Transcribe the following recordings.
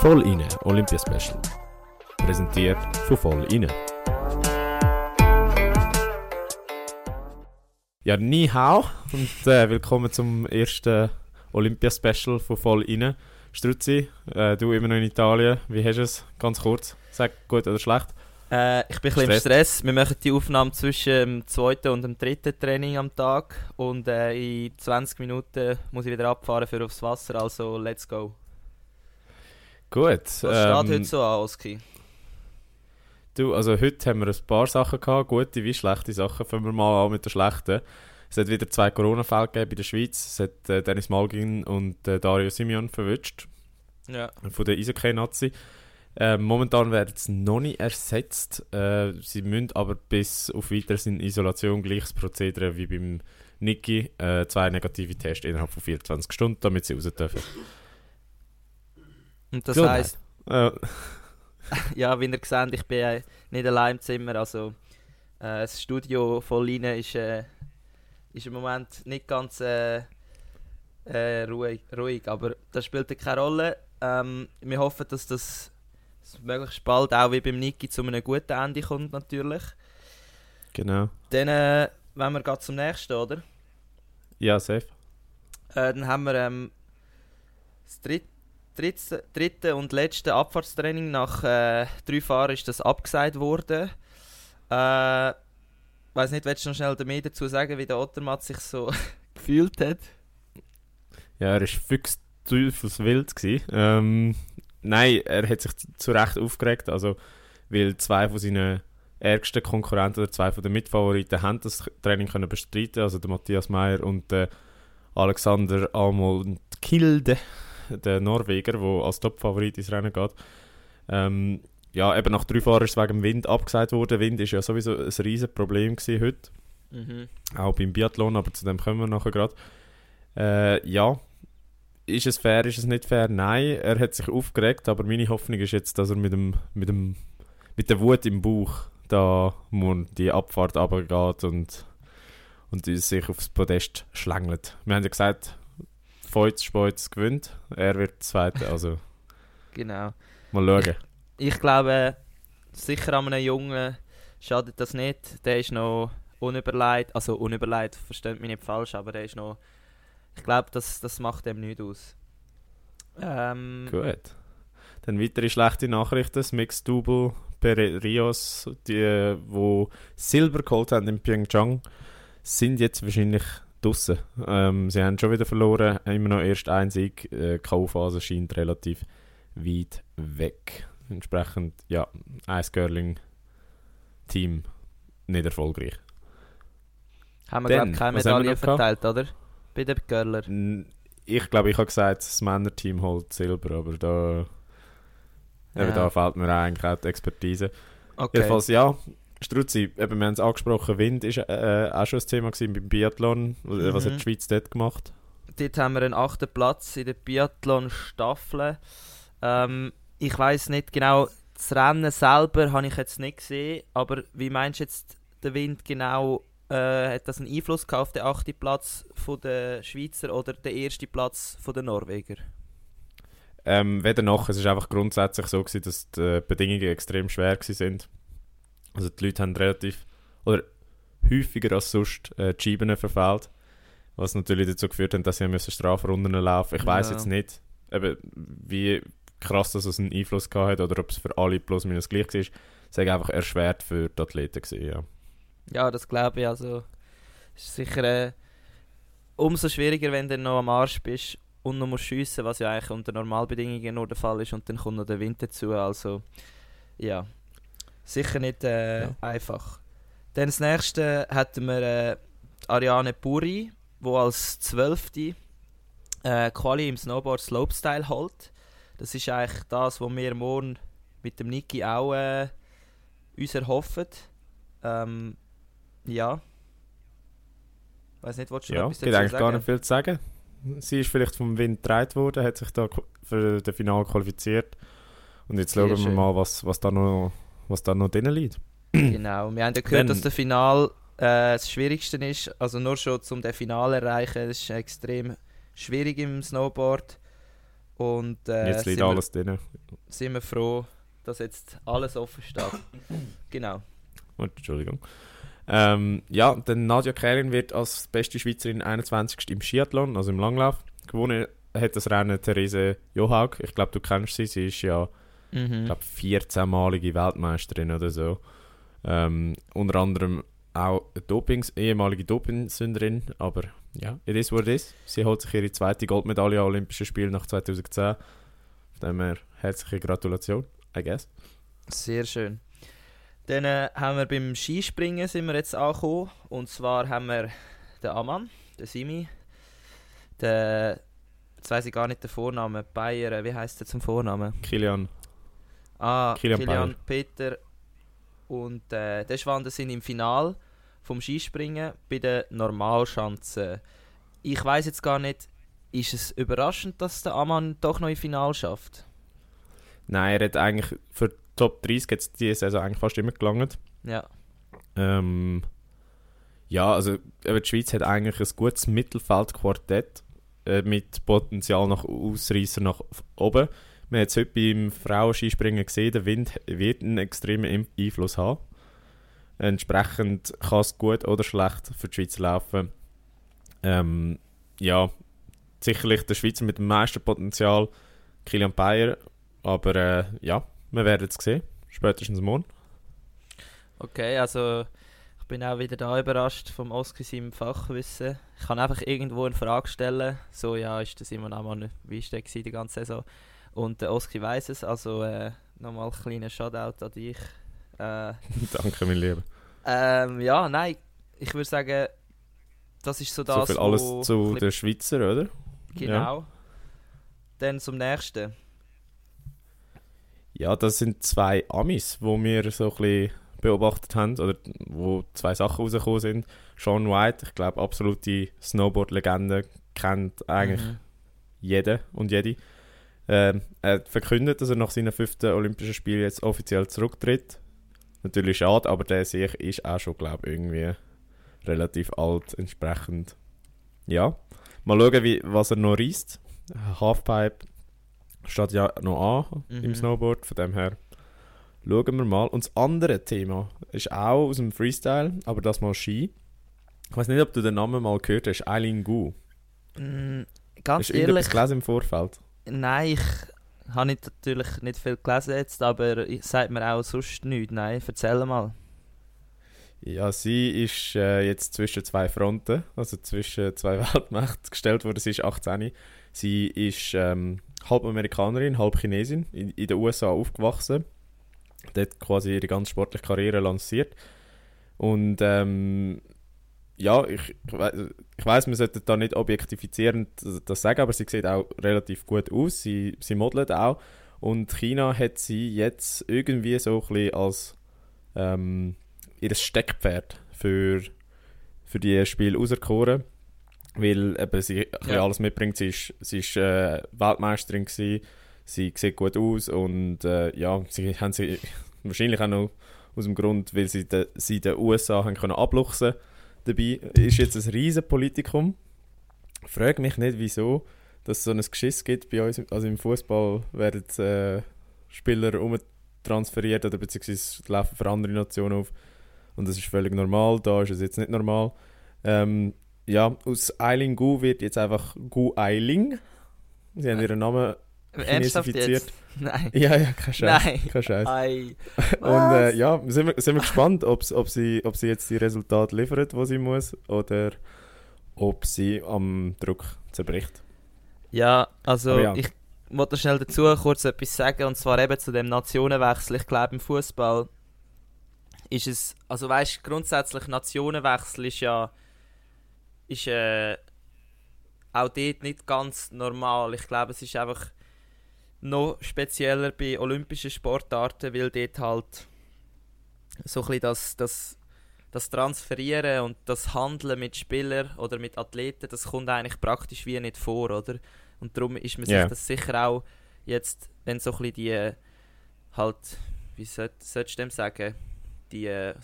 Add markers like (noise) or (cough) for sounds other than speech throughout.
Voll inne Olympia Special. Präsentiert von Voll inne. Ja, ni hao und äh, willkommen zum ersten Olympia Special von Voll inne. Struzzi, äh, du immer noch in Italien. Wie hast du es? Ganz kurz. Sag gut oder schlecht? Äh, ich bin ein bisschen im Stress. Wir machen die Aufnahme zwischen dem zweiten und dem dritten Training am Tag. Und äh, in 20 Minuten muss ich wieder abfahren für aufs Wasser. Also, let's go. Gut. Was ähm, steht heute so an, Oski? Du, also heute haben wir ein paar Sachen gehabt, gute wie schlechte Sachen. Fangen wir mal an mit der schlechten. Es hat wieder zwei Corona-Fälle gegeben in der Schweiz. Es hat äh, Dennis Malgin und äh, Dario Simeon verwünscht. Ja. Von der Eishockey-Nazi. Äh, momentan werden sie noch nicht ersetzt. Äh, sie müssen aber bis auf weiteres in Isolation gleiches Prozedere wie beim Niki. Äh, zwei negative Tests innerhalb von 24 Stunden, damit sie raus dürfen. Und das heisst... Äh. (laughs) ja, wie ihr seht, ich bin äh, nicht allein im Zimmer. Also, äh, das Studio von Line ist, äh, ist im Moment nicht ganz äh, äh, ruhig, ruhig, aber das spielt keine Rolle. Ähm, wir hoffen, dass das möglichst bald auch wie beim Niki zu einem guten Ende kommt, natürlich. Genau. Dann, äh, wenn wir zum nächsten, oder? Ja, safe. Dann haben wir ähm, das dritte dritte, dritte und letzte Abfahrtstraining nach äh, drei Fahren ist das abgesagt worden. Äh, weiß nicht, willst du noch schnell mehr dazu sagen, wie der Ottermatt sich so (laughs) gefühlt hat? Ja, er war fix teufelswild. Ähm, nein, er hat sich zu Recht aufgeregt, also, weil zwei von seinen ärgsten Konkurrenten oder zwei von den Mitfavoriten haben das Training können bestreiten, also der Matthias Meyer und der Alexander Almold Kilde der Norweger, der als Top-Favorit ins Rennen geht. Ähm, ja, eben nach drei Fahrern ist wegen dem Wind abgesagt worden. Wind ist ja sowieso ein riesiges Problem heute. Mhm. Auch beim Biathlon, aber zu dem kommen wir nachher gerade. Äh, ja, ist es fair, ist es nicht fair? Nein, er hat sich aufgeregt, aber meine Hoffnung ist jetzt, dass er mit, dem, mit, dem, mit der Wut im Bauch da die Abfahrt runtergeht und, und sich aufs Podest schlängelt. Wir haben ja gesagt, Feuz Speuz gewinnt. Er wird Zweiter, also... (laughs) genau. Mal schauen. Ich, ich glaube, sicher an einem Jungen schadet das nicht. Der ist noch unüberlegt, also unüberlegt, versteht mich nicht falsch, aber der ist noch... Ich glaube, das, das macht dem nichts aus. Ähm, Gut. Dann weitere schlechte Nachrichten. Das Mixed Double Rios, die, die Silber geholt haben in Pyeongchang, sind jetzt wahrscheinlich draussen. Ähm, sie haben schon wieder verloren, immer noch erst ein Sieg. Äh, K.O.-Phase scheint relativ weit weg. Entsprechend, ja, Ice Girling Team nicht erfolgreich. Haben wir, glaube keine Medaille verteilt, oder? Bei den Girler. Ich glaube, ich habe gesagt, das Männerteam holt Silber, aber da, ja. da fehlt mir eigentlich auch die Expertise. Okay. Jedenfalls, ja, Struzzi, eben, wir haben es angesprochen, Wind war äh, auch schon ein Thema beim Biathlon. Mhm. Was hat die mhm. Schweiz dort gemacht? Dort haben wir einen achten Platz in der Biathlon-Staffel. Ähm, ich weiß nicht genau, das Rennen selber habe ich jetzt nicht gesehen, aber wie meinst du jetzt, der Wind genau, äh, hat das einen Einfluss gehabt auf den achten Platz von der Schweizer oder den ersten Platz von der Norweger? Ähm, weder noch, es war einfach grundsätzlich so, gewesen, dass die Bedingungen extrem schwer waren. Also die Leute haben relativ, oder häufiger als sonst, äh, die Scheiben verfehlt. Was natürlich dazu geführt hat, dass sie müssen Strafrunden laufen Ich weiß ja. jetzt nicht, eben, wie krass das einen Einfluss gehabt hat oder ob es für alle plus minus gleich war. Es war einfach erschwert für die Athleten. Gewesen, ja. ja, das glaube ich. Also, es ist sicher äh, umso schwieriger, wenn du noch am Arsch bist und noch musst schiessen, was ja eigentlich unter Normalbedingungen nur der Fall ist und dann kommt noch der Wind dazu. Also, ja, Sicher nicht äh, ja. einfach. Dann das nächste hatten wir äh, Ariane Puri, die als Zwölfte äh, Quali im Snowboard Slopestyle holt. Das ist eigentlich das, was wir morgen mit dem Niki auch äh, uns erhoffen. Ähm, ja. Weiß nicht, was du ja, noch etwas dazu eigentlich sagen? gar nicht viel zu sagen. Sie ist vielleicht vom Wind gedreht worden, hat sich da für das Finale qualifiziert. Und jetzt schauen wir mal, was, was da noch was dann noch drin liegt. Genau, wir haben ja gehört, Wenn, dass der Final äh, das Schwierigste ist. Also nur schon zum den Final erreichen, ist extrem schwierig im Snowboard. Und äh, Jetzt liegt alles drin. wir, sind wir froh, dass jetzt alles offen steht. (laughs) genau. Oh, Entschuldigung. Ähm, ja, dann Nadja Kerin wird als beste Schweizerin 21. im Skiathlon, also im Langlauf, gewonnen. Hat das Rennen Therese Johaug. Ich glaube, du kennst sie. Sie ist ja, Mhm. ich glaube, 14-malige Weltmeisterin oder so. Ähm, unter anderem auch eine Dopings, ehemalige Dopingsünderin, aber ja, it is what it is. Sie holt sich ihre zweite Goldmedaille an Olympischen Spielen nach 2010. Von dem her herzliche Gratulation, I guess. Sehr schön. Dann äh, haben wir beim Skispringen sind wir jetzt angekommen. Und zwar haben wir den Amann, den Simi, den, jetzt weiß ich gar nicht den Vornamen, Bayer, äh, wie heißt der zum Vornamen? Kilian, Ah, Kilian Kilian, Peter und äh, der Schwander sind im Final vom Skispringen bei den Normalschanzen. Ich weiß jetzt gar nicht, ist es überraschend, dass der Amann doch noch im Final schafft? Nein, er hat eigentlich für die Top 30 jetzt diese Saison eigentlich fast immer gelangt. Ja. Ähm, ja, also die Schweiz hat eigentlich ein gutes Mittelfeldquartett äh, mit Potenzial nach Ausreißer nach oben. Wir haben jetzt heute beim Frauenskispringen gesehen, der Wind wird einen extremen Einfluss haben. Entsprechend kann es gut oder schlecht für die Schweiz laufen. Ähm, ja, sicherlich der Schweizer mit dem meisten Potenzial, Kilian Bayer. Aber äh, ja, wir werden es sehen. Spätestens morgen. Okay, also ich bin auch wieder da überrascht vom Oski seinem Fachwissen. Ich kann einfach irgendwo eine Frage stellen. So, ja, ist der Simon Amann, wie ist der die ganze Saison? Und der Oski weiß es, also äh, nochmal ein kleiner Shoutout an dich. Äh, (laughs) Danke, mein Lieber. ähm, ja, nein, ich würde sagen, das ist so das, so viel alles zu den Schweizer, oder? Genau. Dann zum nächsten. Ja, das sind zwei Amis, wo wir so ein bisschen beobachtet haben, oder wo zwei Sachen rausgekommen sind. Sean White, ich glaube, absolute Snowboard-Legende, kennt eigentlich Mhm. jeder und jede. Ähm, er hat verkündet, dass er nach seinen fünften Olympischen Spielen jetzt offiziell zurücktritt. Natürlich schade, aber der sich ist auch schon, glaube ich, irgendwie relativ alt, entsprechend. Ja, mal schauen, wie, was er noch reißt. Halfpipe steht ja noch an Mhm. im Snowboard, von dem her schauen wir mal. Und das andere Thema ist auch aus dem Freestyle, aber das mal Ski. Ich weiß nicht, ob du den Namen mal gehört hast, Eileen Gu. Mm, Hast ganz du irgendetwas ehrlich, gelesen im Vorfeld? Nein, ich habe nicht, natürlich nicht viel gelesen jetzt, aber sagt mir auch sonst nichts. Nein, erzähl mal. Ja, sie ist äh, jetzt zwischen zwei Fronten, also zwischen zwei (laughs) Weltmächten gestellt worden. Sie ist 18. Sie ist ähm, halb Amerikanerin, halb Chinesin, in, in den USA aufgewachsen. Dort quasi ihre ganze sportliche Karriere lanciert. Und ähm, ja, ich, ich, wei- ich weiß, man sollte da nicht objektifizierend das sagen, aber sie sieht auch relativ gut aus. Sie, sie modelt auch. Und China hat sie jetzt irgendwie so ein bisschen als ähm, ihr Steckpferd für, für die Spiele auserkoren. Weil eben sie Ja. alles mitbringt. Sie ist, sie ist äh, Weltmeisterin gewesen, sie sieht gut aus und äh, ja, sie haben sie wahrscheinlich auch noch aus dem Grund, weil sie, de, sie den USA haben können abluchsen dabei, ist jetzt ein riesen Politikum. Ich frage mich nicht, wieso dass es so ein Geschiss gibt bei uns. Also im Fußball werden äh, Spieler umtransferiert oder beziehungsweise laufen für andere Nationen auf. Und das ist völlig normal. Da ist es jetzt nicht normal. Ähm, ja, aus Eiling Gu wird jetzt einfach Gu Eiling. Sie haben ihren Namen Ernsthaft jetzt? Nein. Ja, ja, kein Scheiß. Nein. Kein Scheiß. Ei. (laughs) Und äh, ja, sind wir, sind wir gespannt, ob's, ob, sie, ob sie jetzt die Resultate liefert, die sie muss, oder ob sie am Druck zerbricht. Ja, also ja. ich wollte schnell dazu kurz etwas sagen und zwar eben zu dem Nationenwechsel. Ich glaube im Fußball ist es, also weißt grundsätzlich Nationenwechsel ist ja ist äh, auch dort nicht ganz normal. Ich glaube es ist einfach noch spezieller bei olympischen Sportarten, weil dort halt so ein bisschen das, das, das Transferieren und das Handeln mit Spielern oder mit Athleten, das kommt eigentlich praktisch wie nicht vor, oder? Und darum ist man Ja. sich das sicher auch jetzt, wenn so ein bisschen die halt, wie soll, sollst du dem sagen, die äh,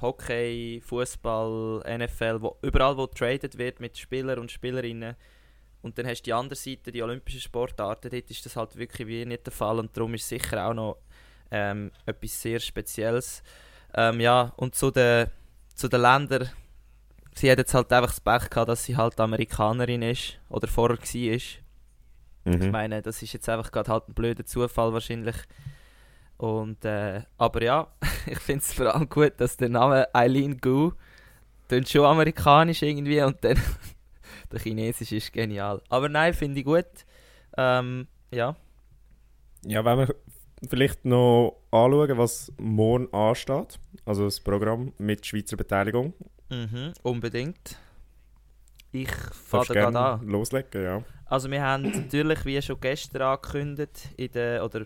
Hockey, Fußball, NFL, wo, überall wo traded wird mit Spielern und Spielerinnen, Und dann hast du die andere Seite, die olympischen Sportarten, dort ist das halt wirklich wie nicht der Fall und darum ist sicher auch noch ähm, etwas sehr Spezielles. Ähm, ja, und zu den, zu den Ländern, sie hat jetzt halt einfach das Pech gehabt, dass sie halt Amerikanerin ist oder vorher war. Mhm. Ich meine, das ist jetzt einfach gerade halt ein blöder Zufall wahrscheinlich. Und, äh, aber ja, (laughs) ich finde es vor allem gut, dass der Name Eileen Gu klingt schon amerikanisch irgendwie und dann der Chinesisch ist genial. Aber nein, finde ich gut. Ähm, ja. Ja, wenn wir vielleicht noch anschauen, was morgen ansteht, also das Programm mit Schweizer Beteiligung. Mhm, unbedingt. Ich fange gerade an. loslegen, ja. Also wir haben natürlich, wie schon gestern angekündigt, in der, oder,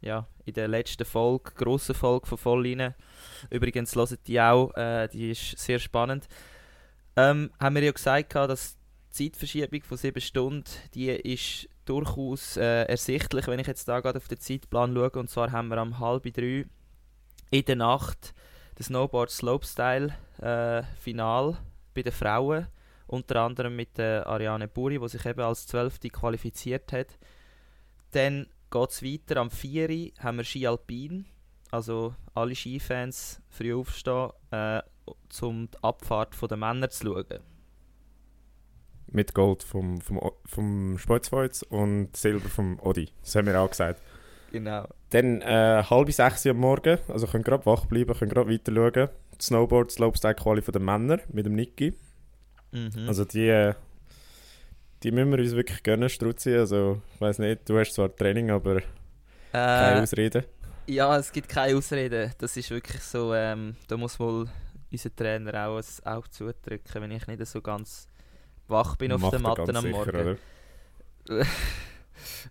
ja, in der letzten Folge, grossen Folge von Vollline, übrigens hört die auch, äh, die ist sehr spannend, ähm, haben wir ja gesagt, dass Zeitverschiebung von 7 Stunden, die ist durchaus äh, ersichtlich, wenn ich jetzt da gerade auf den Zeitplan schaue, und zwar haben wir am halb drei in der Nacht das Snowboard Slopestyle äh, Final bei den Frauen unter anderem mit der Ariane Buri, die sich eben als Zwölfte qualifiziert hat. Dann geht es weiter, am 4. Uhr haben wir Ski Alpin, also alle Skifans früh aufstehen, äh, um die Abfahrt der Männer zu schauen. Mit Gold vom, vom, vom Speuzfeuz und Silber vom Odi. Das haben wir auch gesagt. Genau. Dann äh, halb sechs Uhr am Morgen, also könnt gerade wach bleiben, könnt gerade weiter schauen. Snowboard Slopestyle Quali von den Männern mit dem Niki. Mhm. Also die, äh, die müssen wir uns wirklich gönnen, Struzzi. Also ich weiß nicht, du hast zwar Training, aber keine äh, Ausreden. ja, es gibt keine Ausreden. Das ist wirklich so, ähm, da muss wohl unser Trainer auch ein Auge zudrücken, wenn ich nicht so ganz wach bin auf Macht der er Matte am sicher, Morgen. oder? (laughs)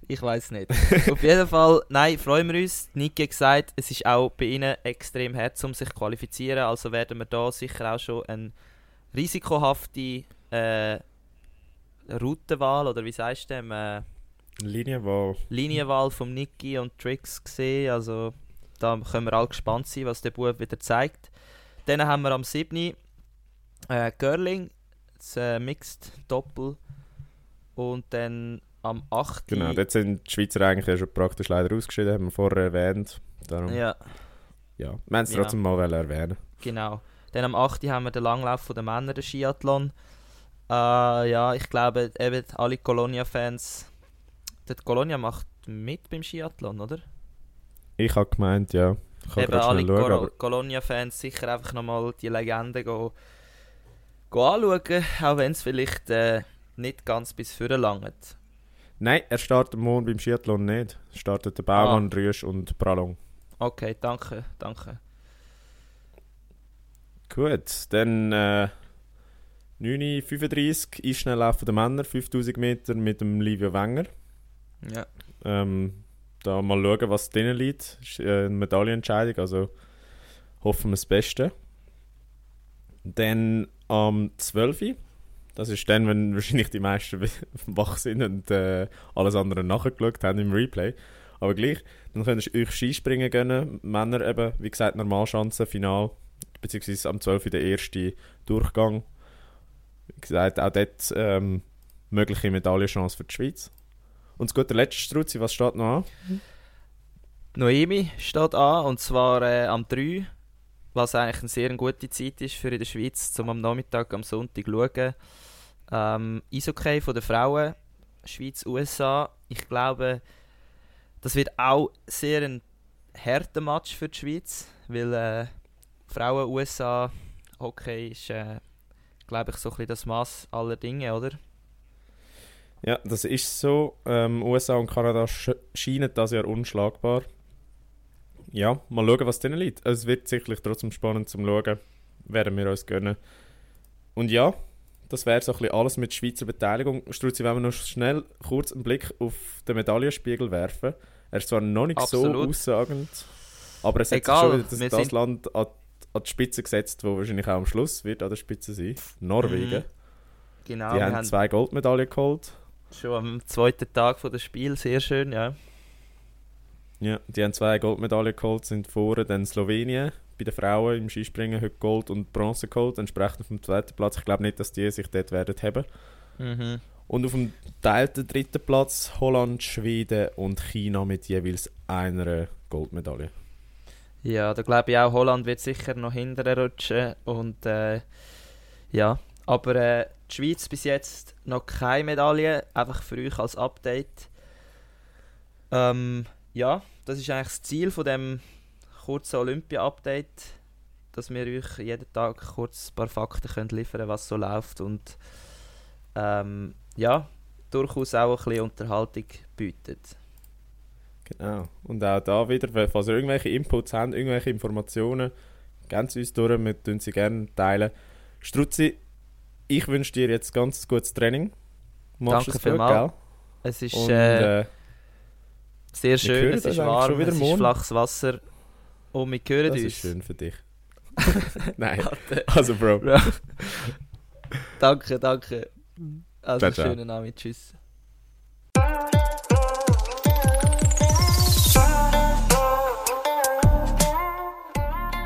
Ich weiß nicht. Auf jeden Fall, nein, freuen wir uns. Niki hat gesagt, es ist auch bei ihnen extrem hart, um sich zu qualifizieren. Also werden wir da sicher auch schon eine risikohafte äh, Routenwahl oder wie sagst du dem, äh, Linienwahl. Linienwahl vom Niki und Tricks gesehen. Also da können wir alle gespannt sein, was der Bub wieder zeigt. Dann haben wir am 7. Äh, Girling, das äh, Mixed Doppel. Und dann am 8. Genau, dort sind die Schweizer eigentlich ja schon praktisch leider ausgeschieden, haben wir vorher erwähnt. Darum, ja. ja, Wir haben es Ja. trotzdem mal wollen erwähnen. Genau. Dann am 8. haben wir den Langlauf der Männer, den Skiathlon. Äh, ja, ich glaube, eben alle Colonia-Fans. Die Colonia macht mit beim Skiathlon, oder? Ich habe gemeint, ja. Ich kann eben alle aber Colonia-Fans sicher einfach nochmal die Legende go anschauen, auch wenn es vielleicht äh, nicht ganz bis vorne langt. Nein, er startet morgen beim Skiathlon nicht. Es startet der Ah. Baumann, Rüsch und Pralong. Okay, danke, danke. Gut, dann äh, 9.35 Uhr Eisschnelllauf der Männer, 5000 Meter mit dem Livio Wenger. Ja. Ähm, da mal schauen, was drinnen liegt. Ist äh, eine Medaillenentscheidung, also hoffen wir das Beste. Dann am 12. Uhr, das ist dann, wenn wahrscheinlich die meisten (laughs) wach sind und äh, alles andere nachgeschaut haben im Replay. Aber gleich, dann könnt ihr euch Skispringen gönnen. Männer eben, wie gesagt, Normalschanzen, Final, beziehungsweise am 12. Uhr der erste Durchgang. Wie gesagt, auch dort ähm, mögliche Medaillenchance für die Schweiz. Und zu guter Letzt, Struzzi, was steht noch an? Noemi steht an, und zwar äh, am 3, was eigentlich eine sehr gute Zeit ist für in der Schweiz, zum am Nachmittag, am Sonntag zu schauen. Ähm, Eishockey von den Frauen, Schweiz-USA. Ich glaube, das wird auch sehr ein harter Match für die Schweiz, weil äh, Frauen-USA-Hockey ist, äh, glaube ich, so ein bisschen das Maß aller Dinge, oder? Ja, das ist so. Ähm, USA und Kanada sch scheinen das Jahr unschlagbar. Ja, mal schauen, was drin liegt. Es wird sicherlich trotzdem spannend zum Schauen. Werden wir uns gönnen. Und ja, das wäre so ein bisschen alles mit Schweizer Beteiligung. Struzzi, wenn wir noch schnell kurz einen Blick auf den Medaillenspiegel werfen. Er ist zwar noch nicht so Absolut. aussagend, aber es hat schon wieder das, das Land an, an die Spitze gesetzt, wo wahrscheinlich auch am Schluss wird an der Spitze sein. Norwegen. Genau, Die wir haben haben zwei Goldmedaillen geholt. schon am zweiten Tag von des Spiel sehr schön, ja. Ja, die haben zwei Goldmedaillen geholt, sind vorne dann Slowenien bei den Frauen im Skispringen heute Gold und Bronze geholt, entsprechend vom zweiten Platz. Ich glaube nicht, dass die sich dort werden haben. Mhm. Und auf dem teilten dritten Platz Holland, Schweden und China mit jeweils einer Goldmedaille. Ja, da glaube ich auch, Holland wird sicher noch hinterher rutschen. Und äh, ja, aber äh, die Schweiz bis jetzt noch keine Medaille, einfach für euch als Update. Ähm, ja, das ist eigentlich das Ziel von dem kurzen Olympia-Update, dass wir euch jeden Tag kurz ein paar Fakten können liefern was so läuft und ähm, ja, durchaus auch ein bisschen Unterhaltung bietet. Genau. Und auch da wieder, falls ihr irgendwelche Inputs habt, irgendwelche Informationen, ganz uns durch, wir teilen sie gerne teilen. Struzzi, ich wünsche dir jetzt ganz gutes Training. Machst Danke vielmals. Es ist Und, äh, äh, sehr schön, es ist warm, es ist flaches Wasser und wir hören das uns. Das ist schön für dich. (laughs) Nein, also Bro. Bro. danke, danke. Also ciao, schönen Abend, tschüss.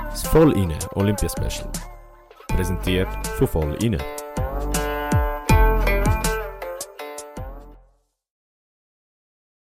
Das Voll inne Olympia Special. Präsentiert von Voll inne.